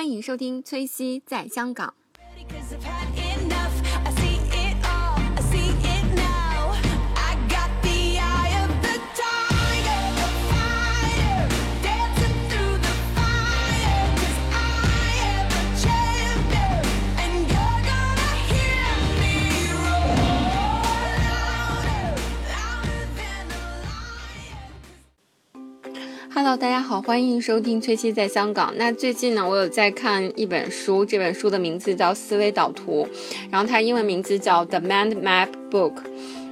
欢迎收听崔西在香港。Hello，大家好，欢迎收听崔西在香港。那最近呢，我有在看一本书，这本书的名字叫《思维导图》，然后它英文名字叫《The Mind Map Book》。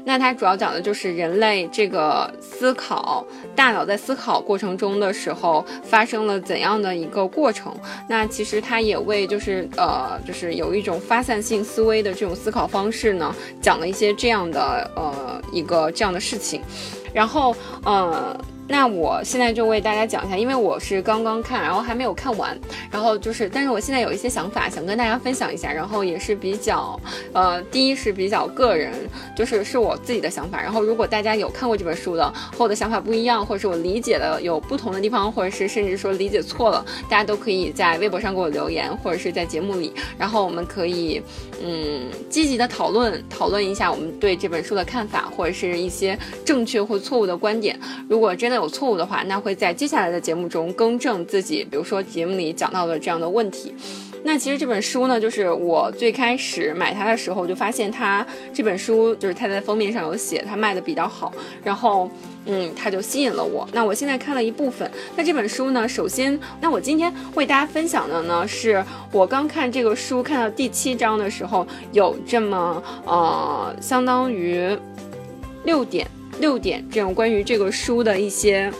那它主要讲的就是人类这个思考，大脑在思考过程中的时候发生了怎样的一个过程。那其实它也为就是呃，就是有一种发散性思维的这种思考方式呢，讲了一些这样的呃一个这样的事情。然后呃。那我现在就为大家讲一下，因为我是刚刚看，然后还没有看完，然后就是，但是我现在有一些想法想跟大家分享一下，然后也是比较，呃，第一是比较个人，就是是我自己的想法，然后如果大家有看过这本书的，和我的想法不一样，或者是我理解的有不同的地方，或者是甚至说理解错了，大家都可以在微博上给我留言，或者是在节目里，然后我们可以，嗯，积极的讨论讨论一下我们对这本书的看法，或者是一些正确或错误的观点。如果真的有错误的话，那会在接下来的节目中更正自己，比如说节目里讲到的这样的问题。那其实这本书呢，就是我最开始买它的时候，就发现它这本书就是它在封面上有写，它卖的比较好，然后嗯，它就吸引了我。那我现在看了一部分，那这本书呢，首先，那我今天为大家分享的呢，是我刚看这个书看到第七章的时候，有这么呃，相当于六点。六点这样关于这个书的一些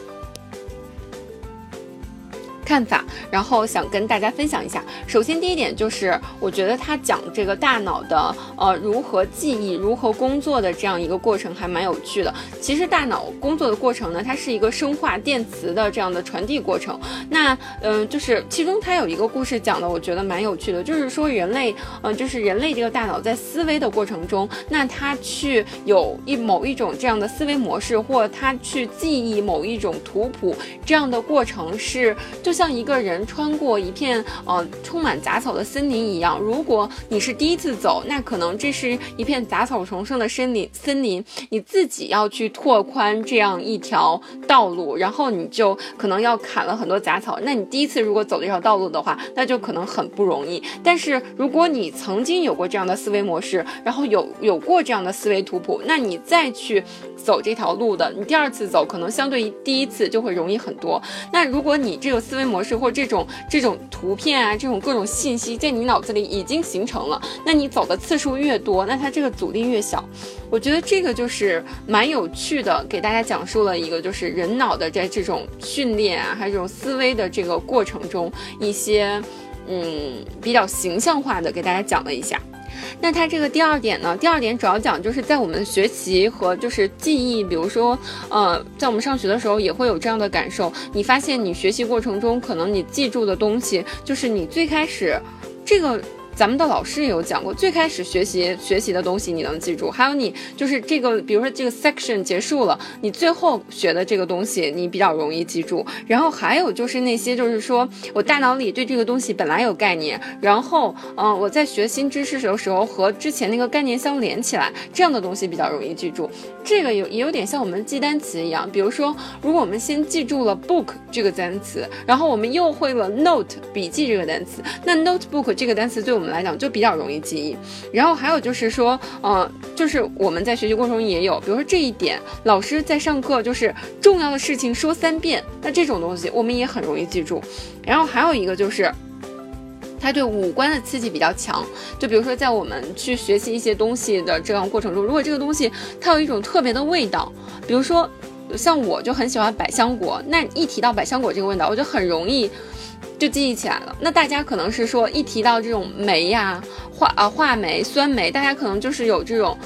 看法，然后想跟大家分享一下。首先，第一点就是，我觉得他讲这个大脑的呃如何记忆、如何工作的这样一个过程还蛮有趣的。其实大脑工作的过程呢，它是一个生化电磁的这样的传递过程。那嗯、就是其中它有一个故事讲的，我觉得蛮有趣的，就是说人类嗯、就是人类这个大脑在思维的过程中，那它去有一某一种这样的思维模式，或它去记忆某一种图谱这样的过程是就。像一个人穿过一片呃充满杂草的森林一样，如果你是第一次走，那可能这是一片杂草丛生的森林，森林你自己要去拓宽这样一条道路，然后你就可能要砍了很多杂草。那你第一次如果走这条道路的话，那就可能很不容易。但是如果你曾经有过这样的思维模式，然后有有过这样的思维图谱，那你再去走这条路的，你第二次走可能相对于第一次就会容易很多。那如果你这个思维模式或这种这种图片啊，这种各种信息在你脑子里已经形成了，那你走的次数越多，那它这个阻力越小。我觉得这个就是蛮有趣的，给大家讲述了一个就是人脑的在这种训练啊，还有这种思维的这个过程中一些嗯比较形象化的给大家讲了一下。那它这个第二点呢？第二点主要讲就是在我们学习和就是记忆，比如说，呃，在我们上学的时候也会有这样的感受。你发现你学习过程中，可能你记住的东西，就是你最开始这个。咱们的老师也有讲过，最开始学习学习的东西你能记住，还有你就是这个，比如说这个 section 结束了，你最后学的这个东西你比较容易记住。然后还有就是那些就是说我大脑里对这个东西本来有概念，然后嗯、我在学新知识的时候和之前那个概念相连起来，这样的东西比较容易记住。这个有也有点像我们记单词一样，比如说如果我们先记住了 book 这个单词，然后我们又会了 note 笔记这个单词，那 notebook 这个单词对我们来讲就比较容易记忆。然后还有就是说，呃，就是我们在学习过程中也有，比如说这一点，老师在上课就是重要的事情说三遍，那这种东西我们也很容易记住。然后还有一个就是。它对五官的刺激比较强，就比如说在我们去学习一些东西的这样过程中，如果这个东西它有一种特别的味道，比如说像我就很喜欢百香果，那一提到百香果这个味道，我就很容易就记忆起来了。那大家可能是说一提到这种酶呀、化啊化酶、酸酶，大家可能就是有这种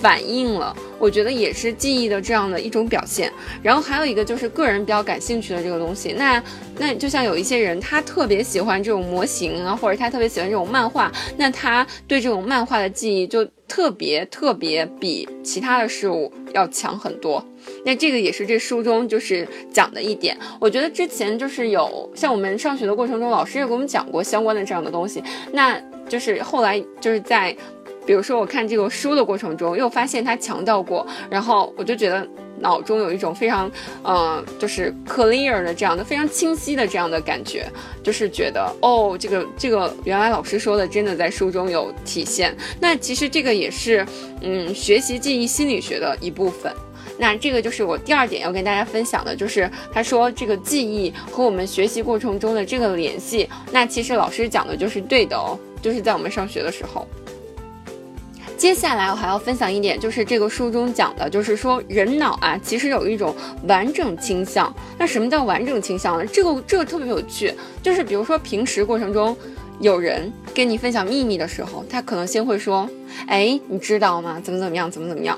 反应了。我觉得也是记忆的这样的一种表现。然后还有一个就是个人比较感兴趣的这个东西，那那就像有一些人他特别喜欢这种模型啊，或者他特别喜欢这种漫画，那他对这种漫画的记忆就。特别特别比其他的事物要强很多。那这个也是这书中就是讲的一点。我觉得之前就是有像我们上学的过程中，老师也给我们讲过相关的这样的东西。那就是后来就是在，比如说我看这个书的过程中，又发现他强调过，然后我就觉得脑中有一种非常呃，就是 clear 的这样的非常清晰的这样的感觉，就是觉得哦，这个这个原来老师说的真的在书中有体现。那其实这个也是嗯，学习记忆心理学的一部分。那这个就是我第二点要跟大家分享的，就是他说这个记忆和我们学习过程中的这个联系，那其实老师讲的就是对的哦，就是在我们上学的时候。接下来我还要分享一点，就是这个书中讲的，就是说人脑啊，其实有一种完整倾向。那什么叫完整倾向呢？这个这个特别有趣，就是比如说平时过程中，有人跟你分享秘密的时候，他可能先会说，哎，你知道吗？怎么怎么样，怎么怎么样。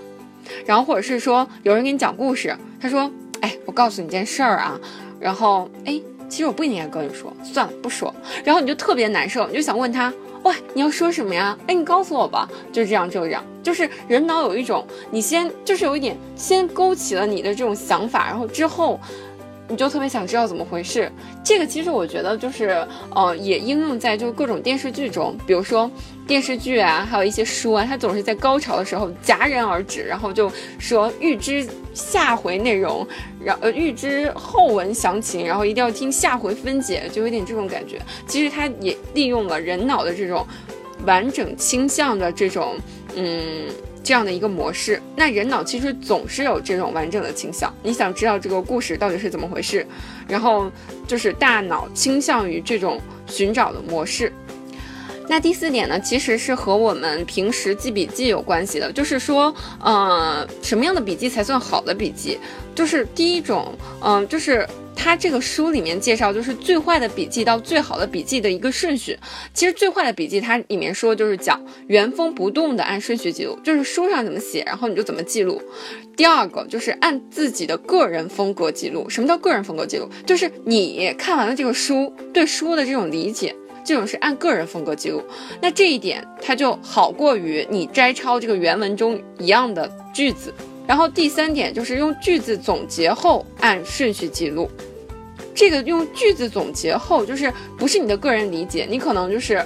然后或者是说有人给你讲故事，他说，哎，我告诉你件事儿啊，然后哎，其实我不应该跟你说，算了，不说。然后你就特别难受，你就想问他。喂，你要说什么呀？哎，你告诉我吧。就这样，就这样，就是人脑有一种，你先就是有一点，先勾起了你的这种想法，然后之后，你就特别想知道怎么回事。这个其实我觉得就是呃，也应用在就是各种电视剧中，比如说电视剧啊，还有一些书啊，它总是在高潮的时候戛然而止，然后就说预知下回内容，然呃预知后文详情，然后一定要听下回分解，就有点这种感觉。其实它也利用了人脑的这种完整倾向的这种嗯。这样的一个模式，那人脑其实总是有这种完整的倾向。你想知道这个故事到底是怎么回事，然后就是大脑倾向于这种寻找的模式。那第四点呢，其实是和我们平时记笔记有关系的，就是说，呃，什么样的笔记才算好的笔记？就是第一种，嗯、就是它这个书里面介绍，就是最坏的笔记到最好的笔记的一个顺序。其实最坏的笔记，它里面说就是讲原封不动的按顺序记录，就是书上怎么写，然后你就怎么记录。第二个就是按自己的个人风格记录。什么叫个人风格记录？就是你看完了这个书，对书的这种理解。这种是按个人风格记录，那这一点它就好过于你摘抄这个原文中一样的句子。然后第三点就是用句子总结后按顺序记录。这个用句子总结后，就是不是你的个人理解，你可能就是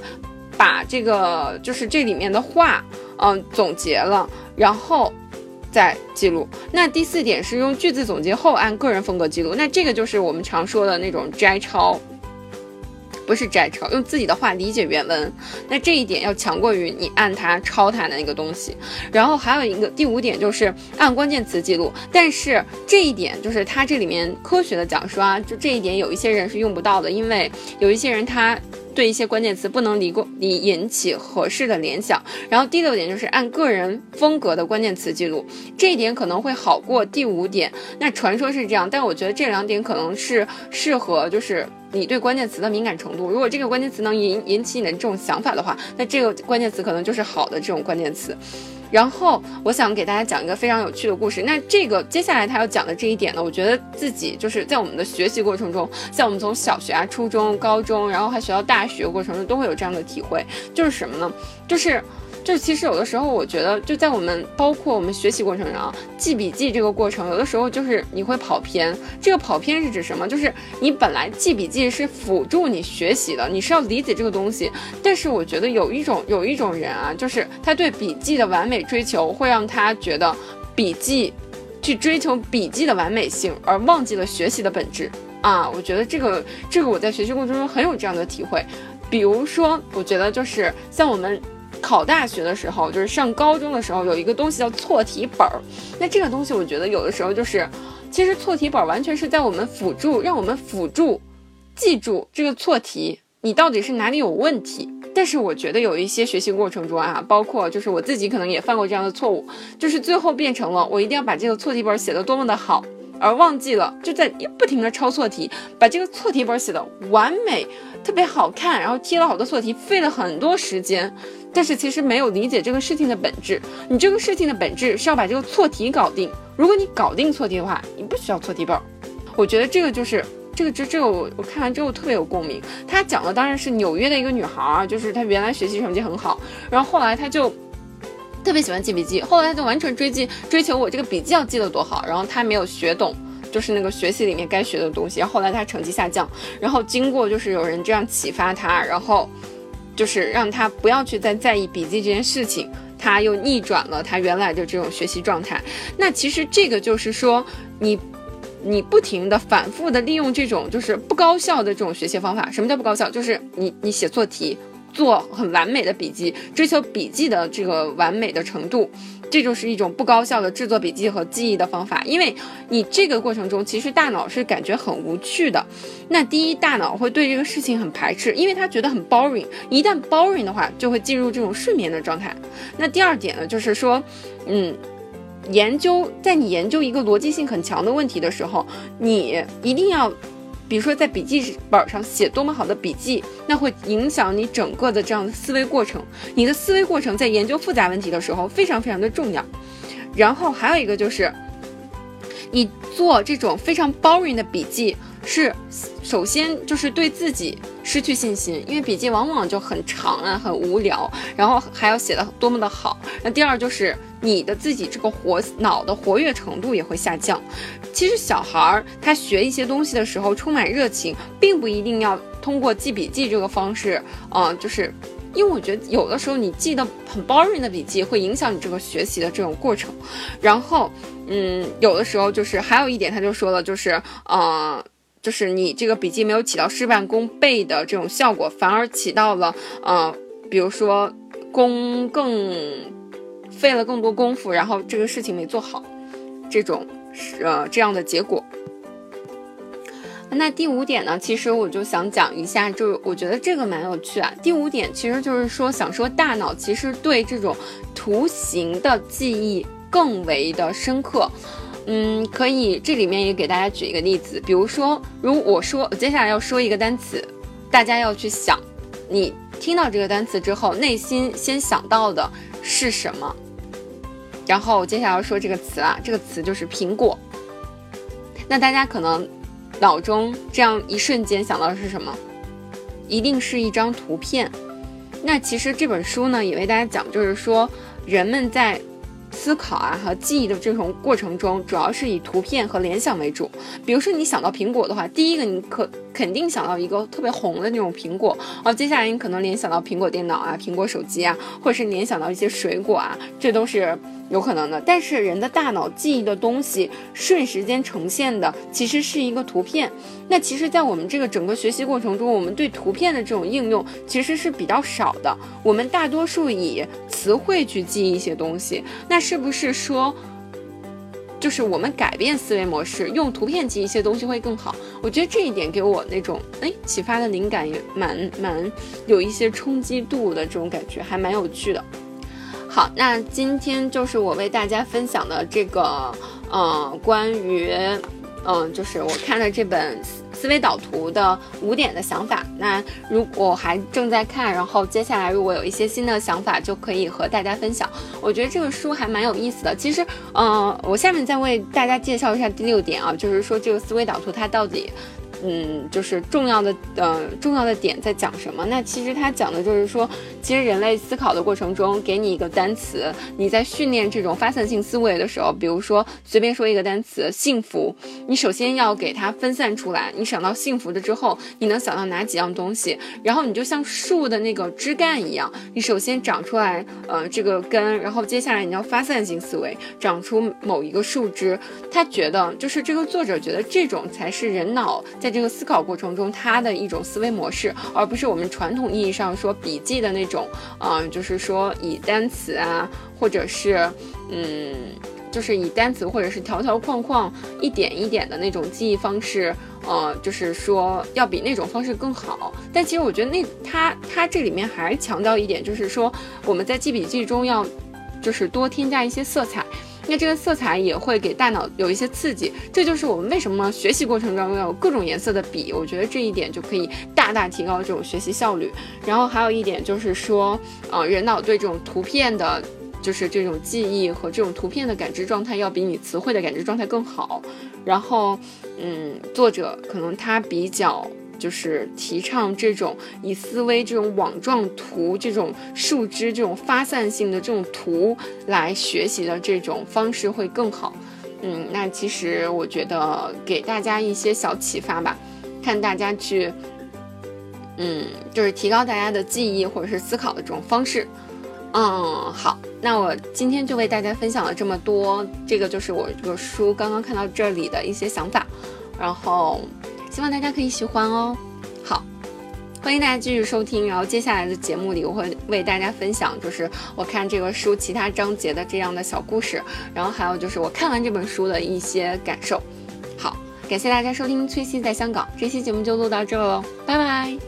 把这个就是这里面的话，嗯，总结了，然后再记录。那第四点是用句子总结后按个人风格记录，那这个就是我们常说的那种摘抄。不是摘抄，用自己的话理解原文，那这一点要强过于你按它抄它的那个东西。然后还有一个第五点就是按关键词记录，但是这一点就是它这里面科学的讲说啊，就这一点有一些人是用不到的，因为有一些人他。对一些关键词不能离过离引起合适的联想，然后第六点就是按个人风格的关键词记录，这一点可能会好过第五点。那传说是这样，但我觉得这两点可能是适合就是你对关键词的敏感程度。如果这个关键词能引引起你的这种想法的话，那这个关键词可能就是好的这种关键词。然后我想给大家讲一个非常有趣的故事。那这个接下来他要讲的这一点呢，我觉得自己就是在我们的学习过程中，像我们从小学啊、初中、高中，然后还学到大学过程中，都会有这样的体会，就是什么呢？就是。就其实有的时候，我觉得就在我们包括我们学习过程中啊，记笔记这个过程，有的时候就是你会跑偏。这个跑偏是指什么？就是你本来记笔记是辅助你学习的，你是要理解这个东西。但是我觉得有一种有一种人啊，就是他对笔记的完美追求，会让他觉得笔记去追求笔记的完美性，而忘记了学习的本质啊。我觉得这个这个我在学习过程中很有这样的体会。比如说，我觉得就是像我们。考大学的时候，就是上高中的时候，有一个东西叫错题本儿。那这个东西，我觉得有的时候就是，其实错题本完全是在我们辅助，让我们辅助记住这个错题，你到底是哪里有问题。但是我觉得有一些学习过程中啊，包括就是我自己可能也犯过这样的错误，就是最后变成了我一定要把这个错题本写得多么的好，而忘记了就在不停的抄错题，把这个错题本写得完美，特别好看，然后贴了好多错题，费了很多时间。但是其实没有理解这个事情的本质。你这个事情的本质是要把这个错题搞定。如果你搞定错题的话，你不需要错题本。我觉得这个就是这个这这个我我看完之后特别有共鸣。他讲的当然是纽约的一个女孩儿，就是她原来学习成绩很好，然后后来她就特别喜欢记笔记，后来她就完全追记追求我这个笔记要记得多好，然后她没有学懂。就是那个学习里面该学的东西，后来她成绩下降，然后经过就是有人这样启发她，然后就是让他不要去再在意笔记这件事情，他又逆转了他原来的这种学习状态。那其实这个就是说你。你不停的、反复的利用这种就是不高效的这种学习方法。什么叫不高效？就是你你写错题，做很完美的笔记，追求笔记的这个完美的程度，这就是一种不高效的制作笔记和记忆的方法。因为你这个过程中，其实大脑是感觉很无趣的。那第一，大脑会对这个事情很排斥，因为他觉得很 boring。一旦 boring 的话，就会进入这种睡眠的状态。那第二点呢，就是说，嗯。研究，在你研究一个逻辑性很强的问题的时候，你一定要，比如说在笔记本上写多么好的笔记，那会影响你整个的这样的思维过程。你的思维过程在研究复杂问题的时候非常非常的重要。然后还有一个就是，你做这种非常 boring 的笔记，是首先就是对自己失去信心，因为笔记往往就很长啊，很无聊，然后还要写的多么的好。那第二就是。你的自己这个活脑的活跃程度也会下降。其实小孩儿他学一些东西的时候充满热情，并不一定要通过记笔记这个方式，嗯，就是因为我觉得有的时候你记得很 boring 的笔记会影响你这个学习的这种过程。然后，嗯，有的时候就是还有一点，他就说了，就是呃，就是你这个笔记没有起到事半功倍的这种效果，反而起到了呃，比如说功更。费了更多功夫，然后这个事情没做好，这种呃这样的结果。那第五点呢，其实我就想讲一下，就我觉得这个蛮有趣啊。第五点其实就是说，想说大脑其实对这种图形的记忆更为的深刻。嗯，可以这里面也给大家举一个例子，比如说，如我说接下来要说一个单词，大家要去想，你听到这个单词之后，内心先想到的是什么？然后接下来要说这个词啊，这个词就是苹果。那大家可能脑中这样一瞬间想到的是什么？一定是一张图片。那其实这本书呢，也为大家讲，就是说人们在。思考啊和记忆的这种过程中，主要是以图片和联想为主。比如说你想到苹果的话，第一个你可肯定想到一个特别红的那种苹果，哦，接下来你可能联想到苹果电脑啊、苹果手机啊，或者是联想到一些水果啊，这都是有可能的。但是人的大脑记忆的东西，瞬时间呈现的其实是一个图片。那其实，在我们这个整个学习过程中，我们对图片的这种应用其实是比较少的。我们大多数以词汇去记一些东西。那是不是说，就是我们改变思维模式，用图片记一些东西会更好？我觉得这一点给我那种哎启发的灵感也蛮蛮有一些冲击度的这种感觉，还蛮有趣的。好，那今天就是我为大家分享的这个，呃，关于。嗯，就是我看了这本思维导图的五点的想法。那如果还正在看，然后接下来如果有一些新的想法，就可以和大家分享。我觉得这个书还蛮有意思的。其实，嗯，我下面再为大家介绍一下第六点啊，就是说这个思维导图它到底。嗯，就是重要的呃重要的点在讲什么？那其实它讲的就是说，其实人类思考的过程中，给你一个单词，你在训练这种发散性思维的时候，比如说随便说一个单词“幸福”，你首先要给它分散出来。你想到幸福的之后，你能想到哪几样东西？然后你就像树的那个枝干一样，你首先长出来呃这个根，然后接下来你要发散性思维，长出某一个树枝。他觉得就是这个作者觉得这种才是人脑在。在这个思考过程中，他的一种思维模式，而不是我们传统意义上说笔记的那种，嗯，就是说以单词啊，或者是，嗯，就是以单词或者是条条框框一点一点的那种记忆方式，呃，就是说要比那种方式更好。但其实我觉得那他他这里面还强调一点，就是说我们在记笔记中要，就是多添加一些色彩。那这个色彩也会给大脑有一些刺激，这就是我们为什么学习过程中要有各种颜色的笔。我觉得这一点就可以大大提高这种学习效率。然后还有一点就是说，呃，人脑对这种图片的，就是这种记忆和这种图片的感知状态，要比你词汇的感知状态更好。然后，嗯，作者可能他比较就是提倡这种以思维这种网状图、这种树枝、这种发散性的这种图来学习的这种方式会更好。嗯，那其实我觉得给大家一些小启发吧，看大家去，嗯，就是提高大家的记忆或者是思考的这种方式。嗯，好，那我今天就为大家分享了这么多，这个就是我这个书刚刚看到这里的一些想法，然后希望大家可以喜欢哦。好，欢迎大家继续收听，然后接下来的节目里我会为大家分享，就是我看这个书其他章节的这样的小故事，然后还有就是我看完这本书的一些感受。好，感谢大家收听崔西在香港，这期节目就录到这喽，拜拜。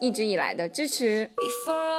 一直以来的支持。Before